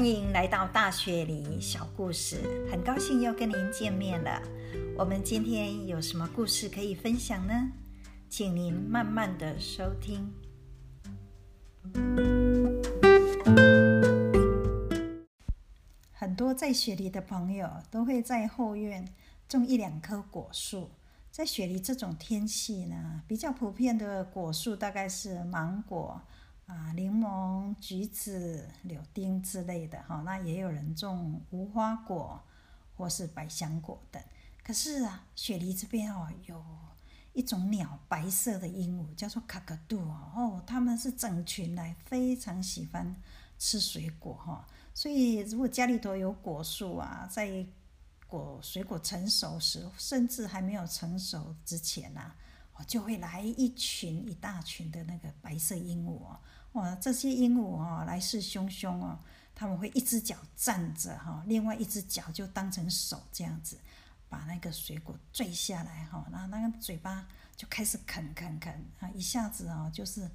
欢迎来到大学里小故事，很高兴又跟您见面了。我们今天有什么故事可以分享呢？请您慢慢的收听。很多在雪梨的朋友都会在后院种一两棵果树。在雪梨这种天气呢，比较普遍的果树大概是芒果。啊，柠檬、橘子、柳丁之类的哈，那也有人种无花果或是百香果等。可是啊，雪梨这边哦，有一种鸟，白色的鹦鹉，叫做卡卡杜哦，它们是整群来，非常喜欢吃水果哈。所以，如果家里头有果树啊，在果水果成熟时，甚至还没有成熟之前呐，哦，就会来一群一大群的那个白色鹦鹉哦。哇，这些鹦鹉哦，来势汹汹哦，他们会一只脚站着哈，另外一只脚就当成手这样子，把那个水果坠下来哈，然后那个嘴巴就开始啃啃啃啊，一下子哦就是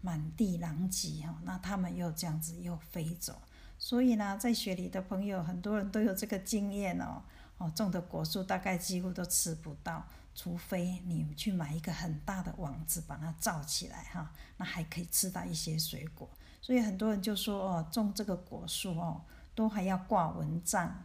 满地狼藉哈，那他们又这样子又飞走，所以呢，在雪里的朋友很多人都有这个经验哦，哦种的果树大概几乎都吃不到。除非你去买一个很大的网子把它罩起来哈，那还可以吃到一些水果。所以很多人就说哦，种这个果树哦，都还要挂蚊帐。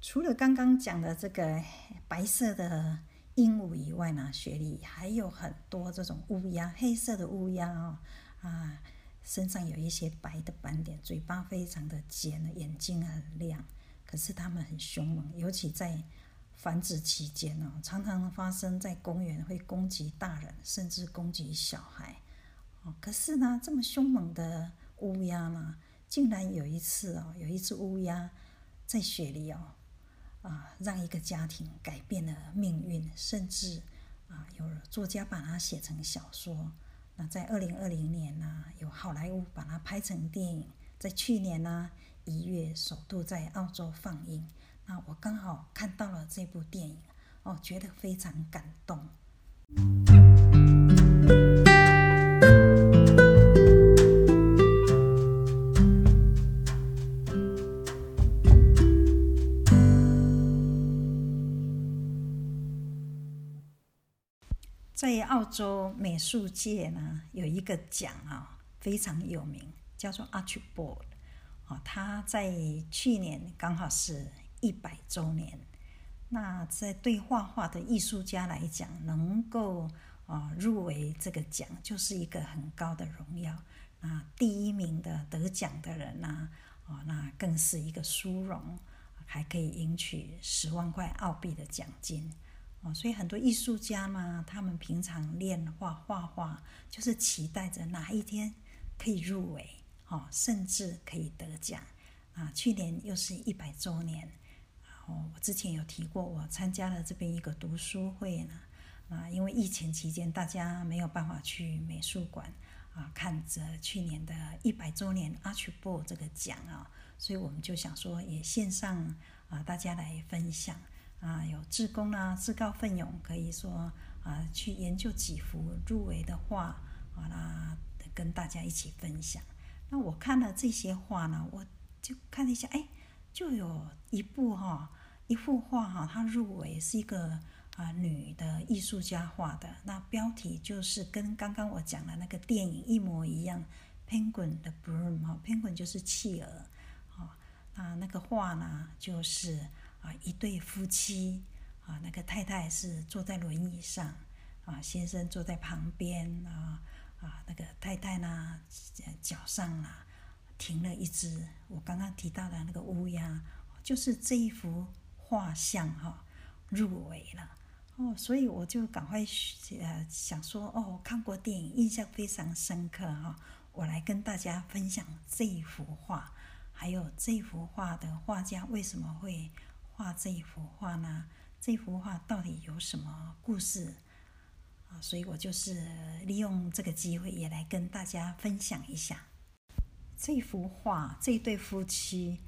除了刚刚讲的这个白色的鹦鹉以外呢，雪里还有很多这种乌鸦，黑色的乌鸦哦，啊，身上有一些白的斑点，嘴巴非常的尖，眼睛很亮。可是它们很凶猛，尤其在。繁殖期间呢，常常发生在公园，会攻击大人，甚至攻击小孩。哦，可是呢，这么凶猛的乌鸦呢，竟然有一次哦，有一只乌鸦在雪里哦，啊，让一个家庭改变了命运，甚至啊，有作家把它写成小说。那在二零二零年呢，有好莱坞把它拍成电影，在去年呢一月首度在澳洲放映。那我刚好看到了这部电影，哦，觉得非常感动。在澳洲美术界呢，有一个奖啊，非常有名，叫做 Archibald。哦，他在去年刚好是。一百周年，那在对画画的艺术家来讲，能够啊入围这个奖，就是一个很高的荣耀。那第一名的得奖的人呢，哦，那更是一个殊荣，还可以赢取十万块澳币的奖金。哦，所以很多艺术家嘛，他们平常练画画画，就是期待着哪一天可以入围，哦，甚至可以得奖。啊，去年又是一百周年。我之前有提过，我参加了这边一个读书会呢。啊，因为疫情期间大家没有办法去美术馆啊，看着去年的一百周年 Archibald 这个奖啊，所以我们就想说，也线上啊，大家来分享啊，有志工啊，自告奋勇，可以说啊，去研究几幅入围的画啊，那跟大家一起分享。那我看了这些画呢，我就看了一下，哎，就有一部哈。一幅画哈，它入围是一个啊女的艺术家画的，那标题就是跟刚刚我讲的那个电影一模一样，《Penguin 的 Bloom》哈，《Penguin》就是企鹅，啊，那那个画呢就是啊一对夫妻啊，那个太太是坐在轮椅上，啊，先生坐在旁边啊啊，那个太太呢脚上啊停了一只我刚刚提到的那个乌鸦，就是这一幅。画像哈入围了哦，所以我就赶快呃想说哦，看过电影，印象非常深刻哈，我来跟大家分享这一幅画，还有这幅画的画家为什么会画这一幅画呢？这幅画到底有什么故事啊？所以我就是利用这个机会也来跟大家分享一下这幅画，这对夫妻。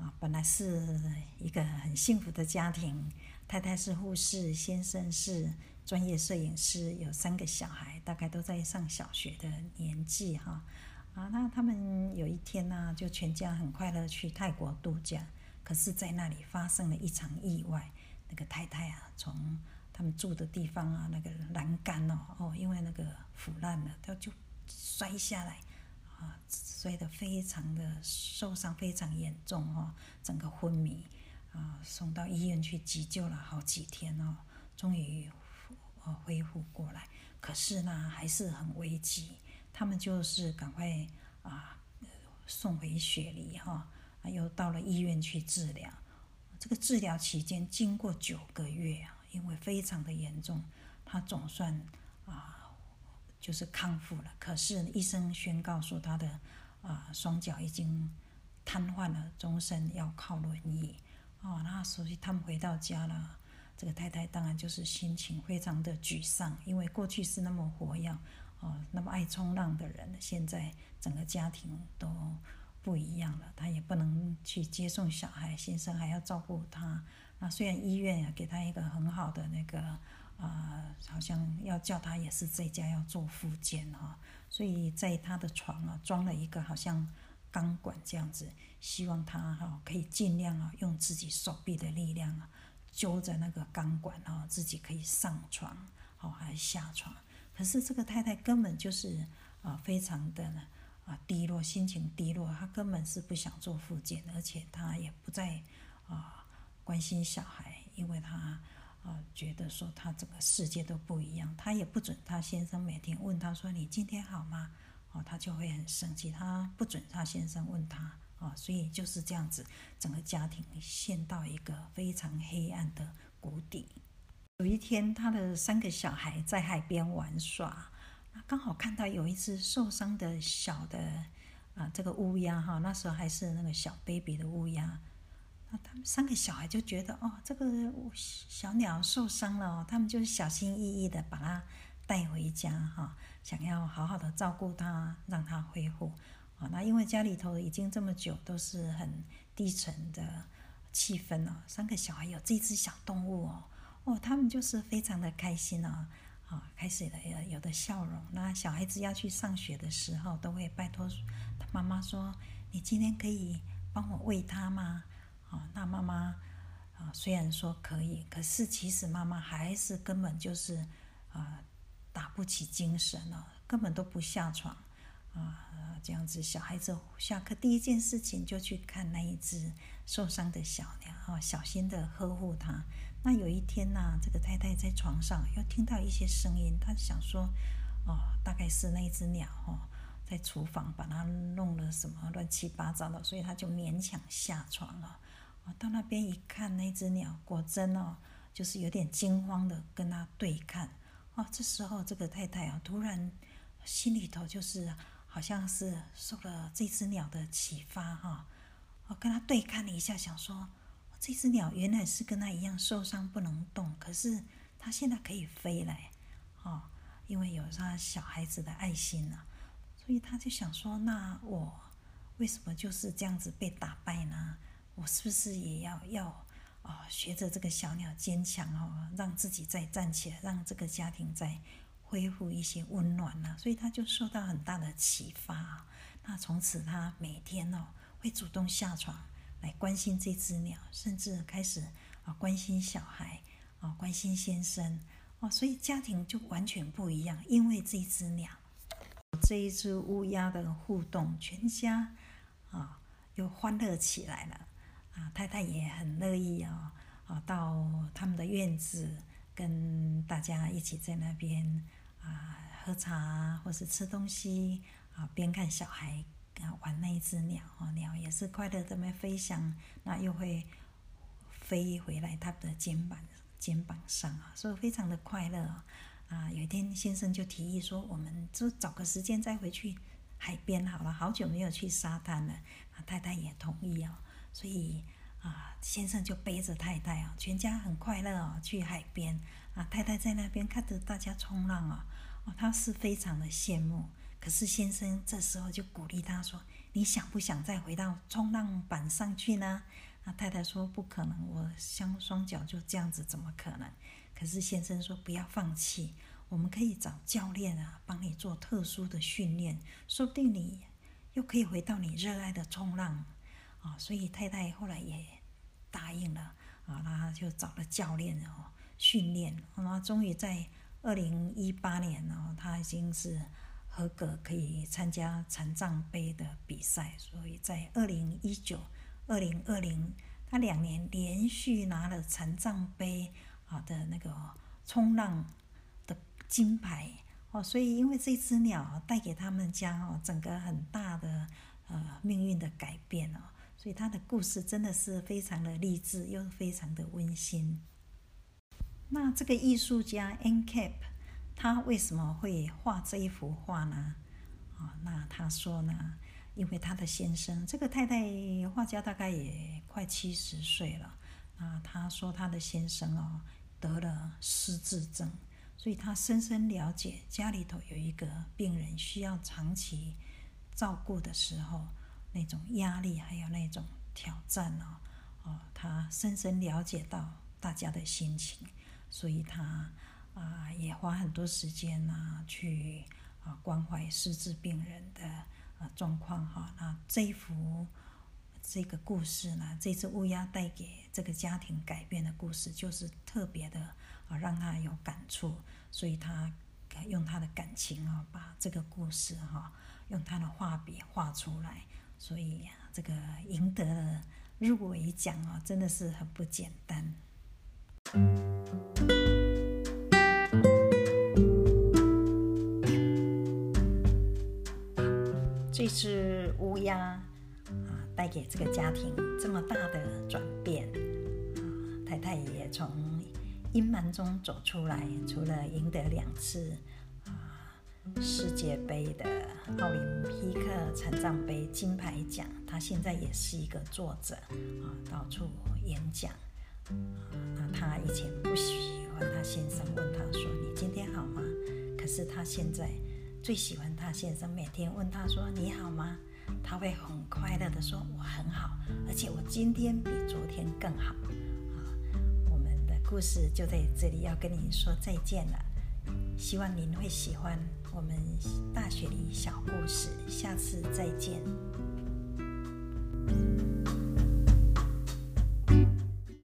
啊，本来是一个很幸福的家庭，太太是护士，先生是专业摄影师，有三个小孩，大概都在上小学的年纪哈。啊，那他们有一天呢，就全家很快乐去泰国度假，可是，在那里发生了一场意外，那个太太啊，从他们住的地方啊，那个栏杆哦，哦，因为那个腐烂了，他就摔下来，啊，摔得非常的受伤，非常严重哦，整个昏迷，啊，送到医院去急救了好几天哦，终于呃恢复过来，可是呢，还是很危急。他们就是赶快啊送回雪梨哈，又到了医院去治疗。这个治疗期间经过九个月啊，因为非常的严重，他总算啊就是康复了。可是医生宣告说他的啊双脚已经瘫痪了，终身要靠轮椅。哦，那所以他们回到家了，这个太太当然就是心情非常的沮丧，因为过去是那么活跃。哦，那么爱冲浪的人，现在整个家庭都不一样了。他也不能去接送小孩，先生还要照顾他。那虽然医院也给他一个很好的那个，啊，好像要叫他也是在家要做复健哈。所以在他的床啊装了一个好像钢管这样子，希望他哈可以尽量啊用自己手臂的力量啊揪着那个钢管啊，自己可以上床，好还是下床。可是这个太太根本就是啊，非常的啊低落，心情低落。她根本是不想做复健，而且她也不再啊关心小孩，因为她啊觉得说他整个世界都不一样。他也不准她先生每天问他说：“你今天好吗？”哦，她就会很生气。她不准她先生问她啊，所以就是这样子，整个家庭陷到一个非常黑暗的谷底。有一天，他的三个小孩在海边玩耍，那刚好看到有一只受伤的小的啊，这个乌鸦哈，那时候还是那个小 baby 的乌鸦。那他们三个小孩就觉得哦，这个小鸟受伤了，他们就是小心翼翼的把它带回家哈，想要好好的照顾它，让它恢复。啊，那因为家里头已经这么久都是很低沉的气氛了，三个小孩有这只小动物哦。哦，他们就是非常的开心哦，啊，开始了有有的笑容。那小孩子要去上学的时候，都会拜托他妈妈说：“你今天可以帮我喂他吗？”啊，那妈妈啊，虽然说可以，可是其实妈妈还是根本就是啊，打不起精神了，根本都不下床啊，这样子。小孩子下课第一件事情就去看那一只受伤的小鸟，啊，小心的呵护它。那有一天呢，这个太太在床上又听到一些声音，她想说：“哦，大概是那只鸟哦，在厨房把它弄了什么乱七八糟的，所以她就勉强下床了。我，到那边一看，那只鸟果真哦，就是有点惊慌的跟他对看。哦，这时候这个太太啊，突然心里头就是好像是受了这只鸟的启发哈，哦，跟他对看了一下，想说。这只鸟原来是跟他一样受伤不能动，可是它现在可以飞了，哦，因为有他小孩子的爱心呢，所以他就想说：那我为什么就是这样子被打败呢？我是不是也要要啊，学着这个小鸟坚强哦，让自己再站起来，让这个家庭再恢复一些温暖呢？所以他就受到很大的启发。那从此他每天哦会主动下床。来关心这只鸟，甚至开始啊关心小孩啊关心先生哦，所以家庭就完全不一样。因为这只鸟，这一只乌鸦的互动，全家啊又欢乐起来了啊。太太也很乐意哦啊到他们的院子跟大家一起在那边啊喝茶或是吃东西啊，边看小孩啊。玩那一只鸟哦，鸟也是快乐的在飞翔，那又会飞回来他的肩膀肩膀上啊，所以非常的快乐啊。有一天先生就提议说，我们就找个时间再回去海边好了，好久没有去沙滩了。啊，太太也同意哦，所以啊，先生就背着太太啊，全家很快乐哦，去海边啊。太太在那边看着大家冲浪啊，哦，他是非常的羡慕。可是先生这时候就鼓励他说：“你想不想再回到冲浪板上去呢？”那太太说：“不可能，我双双脚就这样子，怎么可能？”可是先生说：“不要放弃，我们可以找教练啊，帮你做特殊的训练，说不定你又可以回到你热爱的冲浪啊，所以太太后来也答应了啊，他就找了教练哦训练，然后终于在二零一八年哦，他已经是合格可以参加残障杯的比赛，所以在二零一九、二零二零，他两年连续拿了残障杯啊的那个冲浪的金牌。哦，所以因为这只鸟带给他们家哦整个很大的呃命运的改变哦，所以他的故事真的是非常的励志又非常的温馨。那这个艺术家 N Cap 他为什么会画这一幅画呢？啊，那他说呢，因为他的先生这个太太画家大概也快七十岁了啊，他说他的先生哦得了失智症。所以他深深了解家里头有一个病人需要长期照顾的时候那种压力，还有那种挑战哦，哦，他深深了解到大家的心情，所以他啊也花很多时间呐去啊关怀失智病人的啊状况哈。那这一幅这个故事呢，这只乌鸦带给这个家庭改变的故事，就是特别的。啊，让他有感触，所以他用他的感情啊，把这个故事哈，用他的画笔画出来，所以呀这个赢得了入围奖啊，真的是很不简单。这只乌鸦啊，带给这个家庭这么大的转变啊，太太也从。阴霾中走出来，除了赢得两次世界杯的奥林匹克残障杯金牌奖，他现在也是一个作者啊，到处演讲。那他以前不喜欢他先生问他说：“你今天好吗？”可是他现在最喜欢他先生每天问他说：“你好吗？”他会很快乐的说：“我很好，而且我今天比昨天更好。”啊，我们的故事就在这里，要跟你说再见了。希望您会喜欢我们大学里小故事，下次再见。